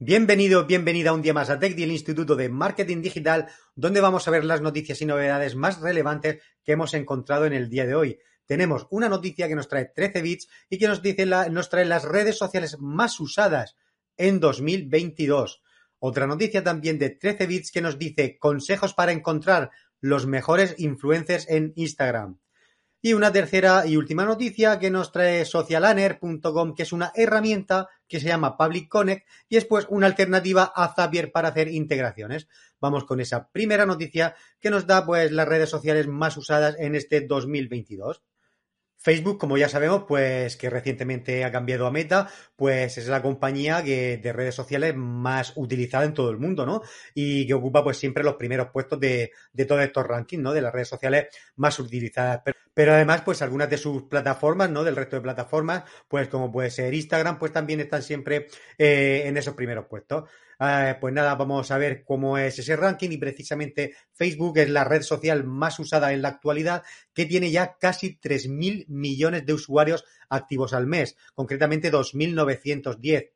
Bienvenido, bienvenida un día más a TechDi, el Instituto de Marketing Digital, donde vamos a ver las noticias y novedades más relevantes que hemos encontrado en el día de hoy. Tenemos una noticia que nos trae 13 bits y que nos dice la, nos trae las redes sociales más usadas en 2022. Otra noticia también de 13 bits que nos dice consejos para encontrar los mejores influencers en Instagram. Y una tercera y última noticia que nos trae socialaner.com, que es una herramienta que se llama Public Connect y es pues una alternativa a Zapier para hacer integraciones. Vamos con esa primera noticia que nos da pues las redes sociales más usadas en este 2022. Facebook, como ya sabemos, pues que recientemente ha cambiado a Meta, pues es la compañía que, de redes sociales más utilizada en todo el mundo, ¿no? Y que ocupa pues siempre los primeros puestos de, de todos estos rankings, ¿no? De las redes sociales más utilizadas. Pero, además, pues algunas de sus plataformas, ¿no? Del resto de plataformas, pues como puede ser Instagram, pues también están siempre eh, en esos primeros puestos. Eh, pues nada, vamos a ver cómo es ese ranking y precisamente Facebook es la red social más usada en la actualidad que tiene ya casi 3.000 millones de usuarios activos al mes, concretamente 2.910.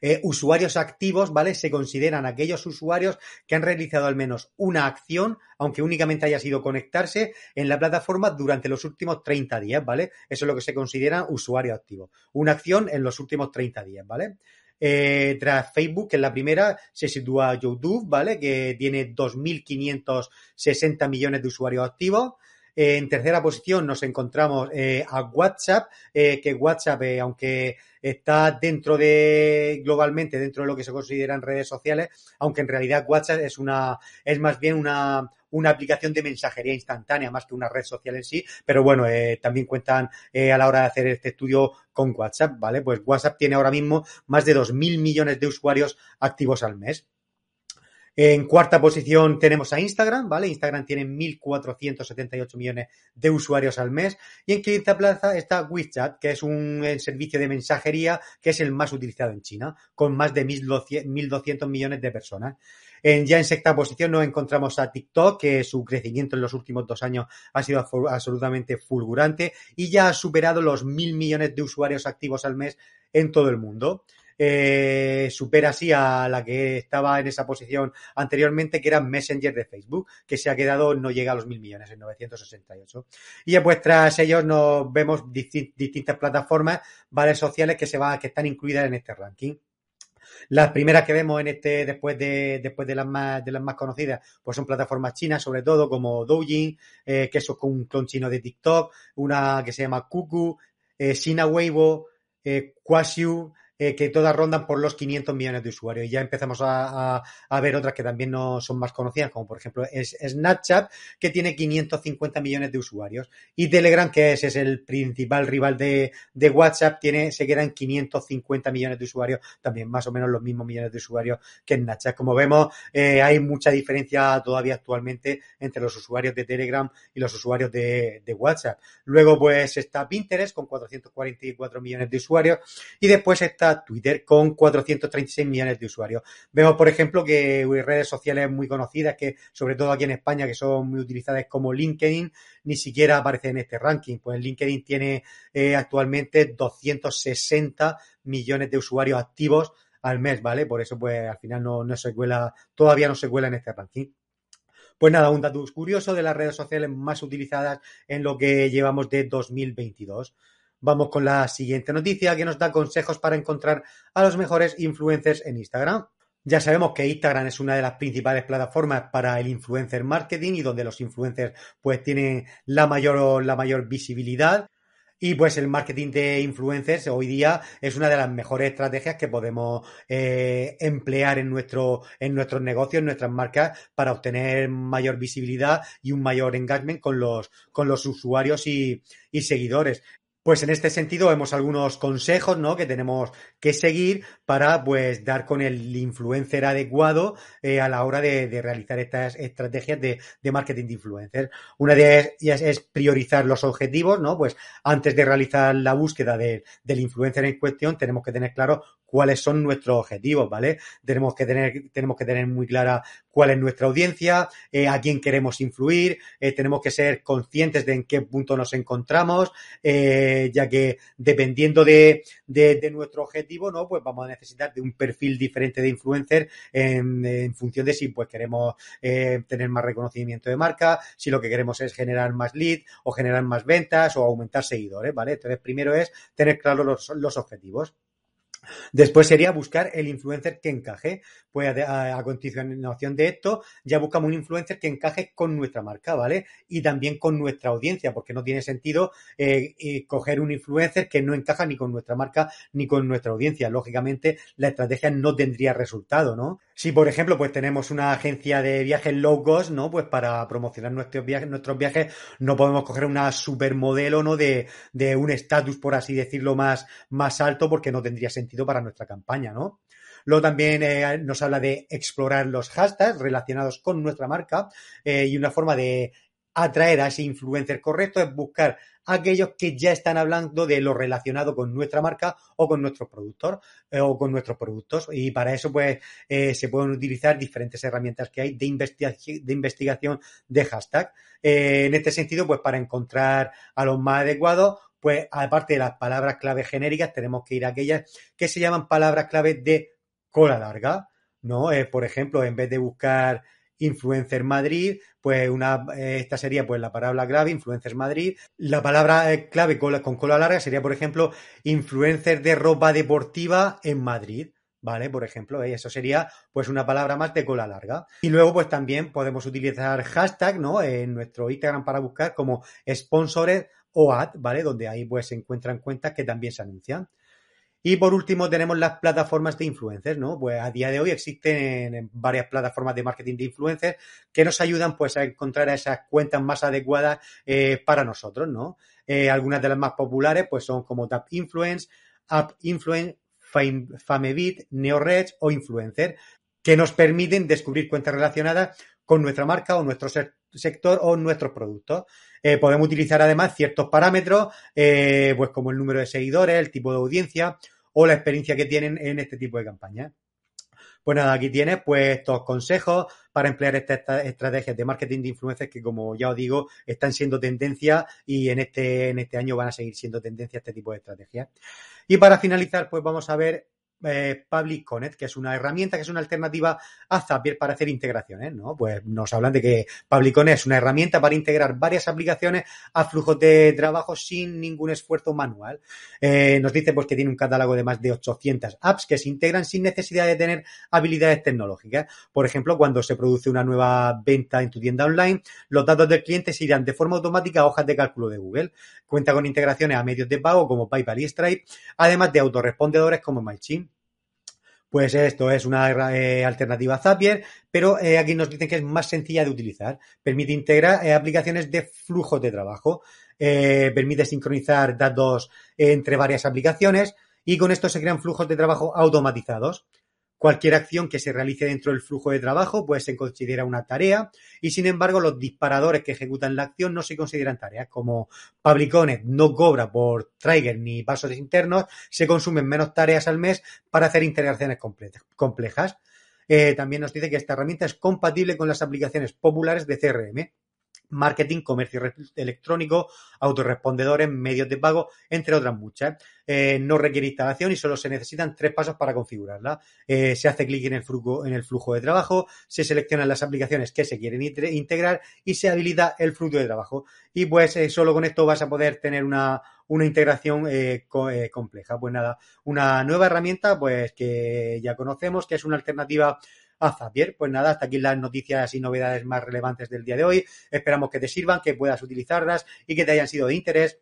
Eh, usuarios activos, ¿vale? Se consideran aquellos usuarios que han realizado al menos una acción, aunque únicamente haya sido conectarse en la plataforma durante los últimos 30 días, ¿vale? Eso es lo que se considera usuario activo. Una acción en los últimos 30 días, ¿vale? Eh, tras Facebook, que es la primera, se sitúa YouTube, ¿vale? Que tiene 2.560 millones de usuarios activos. Eh, en tercera posición nos encontramos eh, a WhatsApp, que WhatsApp, aunque está dentro de, globalmente, dentro de lo que se consideran redes sociales, aunque en realidad WhatsApp es una, es más bien una, una aplicación de mensajería instantánea más que una red social en sí, pero bueno, eh, también cuentan eh, a la hora de hacer este estudio con WhatsApp, ¿vale? Pues WhatsApp tiene ahora mismo más de 2.000 millones de usuarios activos al mes. En cuarta posición tenemos a Instagram, ¿vale? Instagram tiene 1.478 millones de usuarios al mes. Y en quinta plaza está WeChat, que es un servicio de mensajería que es el más utilizado en China, con más de 1.200 millones de personas. En, ya en sexta posición nos encontramos a TikTok, que su crecimiento en los últimos dos años ha sido absolutamente fulgurante y ya ha superado los mil millones de usuarios activos al mes en todo el mundo. Eh, supera así a la que estaba en esa posición anteriormente, que era Messenger de Facebook, que se ha quedado, no llega a los mil millones, en 968. Y pues tras ellos nos vemos disti distintas plataformas, redes sociales que se van, que están incluidas en este ranking. Las primeras que vemos en este, después de, después de las más, de las más conocidas, pues son plataformas chinas, sobre todo, como Douyin, eh, que eso es un clon chino de TikTok, una que se llama Kuku, eh, Sina Weibo, eh, Quasiu, eh, que todas rondan por los 500 millones de usuarios. Y ya empezamos a, a, ver otras que también no son más conocidas, como por ejemplo es Snapchat, que tiene 550 millones de usuarios. Y Telegram, que es, es el principal rival de, de, WhatsApp, tiene, se queda en 550 millones de usuarios, también más o menos los mismos millones de usuarios que Snapchat. Como vemos, eh, hay mucha diferencia todavía actualmente entre los usuarios de Telegram y los usuarios de, de WhatsApp. Luego, pues está Pinterest con 444 millones de usuarios y después está Twitter con 436 millones de usuarios. Vemos, por ejemplo, que redes sociales muy conocidas, que sobre todo aquí en España, que son muy utilizadas como LinkedIn, ni siquiera aparece en este ranking. Pues LinkedIn tiene eh, actualmente 260 millones de usuarios activos al mes, ¿vale? Por eso, pues al final no, no se cuela, todavía no se cuela en este ranking. Pues nada, un dato curioso de las redes sociales más utilizadas en lo que llevamos de 2022. Vamos con la siguiente noticia que nos da consejos para encontrar a los mejores influencers en Instagram. Ya sabemos que Instagram es una de las principales plataformas para el influencer marketing y donde los influencers pues tienen la mayor, la mayor visibilidad. Y pues el marketing de influencers hoy día es una de las mejores estrategias que podemos eh, emplear en, nuestro, en nuestros negocios, en nuestras marcas, para obtener mayor visibilidad y un mayor engagement con los, con los usuarios y, y seguidores. Pues en este sentido vemos algunos consejos ¿no? que tenemos que seguir para pues dar con el influencer adecuado eh, a la hora de, realizar estas estrategias de, marketing de influencers. Una de ellas es priorizar los objetivos, ¿no? Pues antes de realizar la búsqueda de, del influencer en cuestión, tenemos que tener claro cuáles son nuestros objetivos, ¿vale? Tenemos que tener, tenemos que tener muy clara cuál es nuestra audiencia, eh, a quién queremos influir, eh, tenemos que ser conscientes de en qué punto nos encontramos, eh, ya que dependiendo de, de, nuestro objetivo, ¿no? Pues vamos a necesitar de un perfil diferente de influencer en, función de si pues queremos eh, tener más reconocimiento de marca, si lo que queremos es generar más lead o generar más ventas o aumentar seguidores, ¿vale? Entonces, primero es tener claros los, los objetivos. Después sería buscar el influencer que encaje. Pues a, a, continuación de esto, ya buscamos un influencer que encaje con nuestra marca, ¿vale? Y también con nuestra audiencia, porque no tiene sentido eh, coger un influencer que no encaja ni con nuestra marca ni con nuestra audiencia. Lógicamente, la estrategia no tendría resultado, ¿no? Si, por ejemplo, pues tenemos una agencia de viajes low cost, ¿no? Pues para promocionar nuestros viajes, nuestros viajes no podemos coger una supermodelo, ¿no? De, de un estatus, por así decirlo, más, más alto, porque no tendría sentido para nuestra campaña, ¿no? Luego también eh, nos habla de explorar los hashtags relacionados con nuestra marca eh, y una forma de atraer a ese influencer correcto es buscar aquellos que ya están hablando de lo relacionado con nuestra marca o con nuestros productos eh, o con nuestros productos y para eso pues eh, se pueden utilizar diferentes herramientas que hay de, de investigación de hashtag eh, en este sentido pues para encontrar a los más adecuados pues aparte de las palabras clave genéricas, tenemos que ir a aquellas que se llaman palabras clave de cola larga, ¿no? Eh, por ejemplo, en vez de buscar Influencer Madrid, pues una, eh, esta sería pues la palabra clave, Influencer Madrid. La palabra eh, clave con, cola larga sería, por ejemplo, Influencer de ropa deportiva en Madrid. ¿vale? Por ejemplo, eso sería pues una palabra más de cola larga. Y luego pues también podemos utilizar hashtag, ¿no? En nuestro Instagram para buscar como sponsores o ad, ¿vale? Donde ahí pues se encuentran cuentas que también se anuncian. Y por último tenemos las plataformas de influencers, ¿no? Pues a día de hoy existen varias plataformas de marketing de influencers que nos ayudan pues a encontrar esas cuentas más adecuadas eh, para nosotros, ¿no? Eh, algunas de las más populares pues son como Tap Influence, App Influence, Famebit, NeoRedge o Influencer, que nos permiten descubrir cuentas relacionadas con nuestra marca o nuestro sector o nuestros productos. Eh, podemos utilizar además ciertos parámetros, eh, pues como el número de seguidores, el tipo de audiencia o la experiencia que tienen en este tipo de campañas. Pues nada, aquí tienes pues estos consejos para emplear estas estrategias de marketing de influencers que, como ya os digo, están siendo tendencia y en este, en este año van a seguir siendo tendencia este tipo de estrategias. Y para finalizar, pues vamos a ver eh, Public Connect, que es una herramienta, que es una alternativa a Zapier para hacer integraciones, ¿no? Pues nos hablan de que Public Connect es una herramienta para integrar varias aplicaciones a flujos de trabajo sin ningún esfuerzo manual. Eh, nos dice pues que tiene un catálogo de más de 800 apps que se integran sin necesidad de tener habilidades tecnológicas. Por ejemplo, cuando se produce una nueva venta en tu tienda online, los datos del cliente se irán de forma automática a hojas de cálculo de Google. Cuenta con integraciones a medios de pago como PayPal y Stripe, además de autorrespondedores como MailChimp. Pues esto es una eh, alternativa a Zapier, pero eh, aquí nos dicen que es más sencilla de utilizar. Permite integrar eh, aplicaciones de flujos de trabajo, permite sincronizar datos entre varias aplicaciones y con esto se crean flujos de trabajo automatizados. Cualquier acción que se realice dentro del flujo de trabajo pues se considera una tarea y sin embargo los disparadores que ejecutan la acción no se consideran tareas. Como Publiconet no cobra por trigger ni pasos internos, se consumen menos tareas al mes para hacer integraciones complejas. Eh, también nos dice que esta herramienta es compatible con las aplicaciones populares de CRM marketing, comercio electrónico, autorrespondedores, medios de pago, entre otras muchas. Eh, no requiere instalación y solo se necesitan tres pasos para configurarla. Eh, se hace clic en el, flujo, en el flujo de trabajo, se seleccionan las aplicaciones que se quieren integrar y se habilita el flujo de trabajo. Y pues eh, solo con esto vas a poder tener una, una integración compleja. Pues nada, una nueva herramienta pues que ya conocemos, que es una alternativa a Zapier. Pues nada, hasta aquí las noticias y novedades más relevantes del día de hoy. Esperamos que te sirvan, que puedas utilizarlas y que te hayan sido de interés.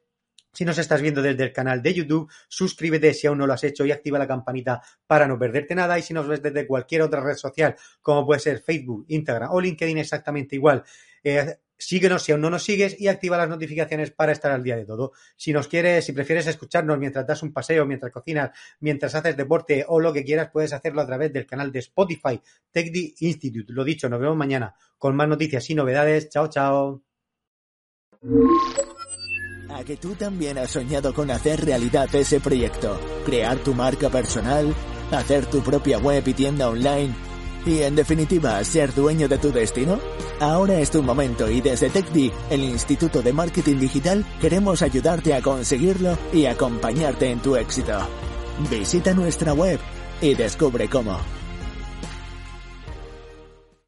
Si nos estás viendo desde el canal de YouTube, suscríbete si aún no lo has hecho y activa la campanita para no perderte nada. Y si nos ves desde cualquier otra red social, como puede ser Facebook, Instagram o LinkedIn, exactamente igual, eh, síguenos si aún no nos sigues y activa las notificaciones para estar al día de todo. Si nos quieres, si prefieres escucharnos mientras das un paseo, mientras cocinas, mientras haces deporte o lo que quieras, puedes hacerlo a través del canal de Spotify TechD Institute. Lo dicho, nos vemos mañana con más noticias y novedades. Chao, chao. A que tú también has soñado con hacer realidad ese proyecto, crear tu marca personal, hacer tu propia web y tienda online y, en definitiva, ser dueño de tu destino? Ahora es tu momento y desde TechDi, el Instituto de Marketing Digital, queremos ayudarte a conseguirlo y acompañarte en tu éxito. Visita nuestra web y descubre cómo.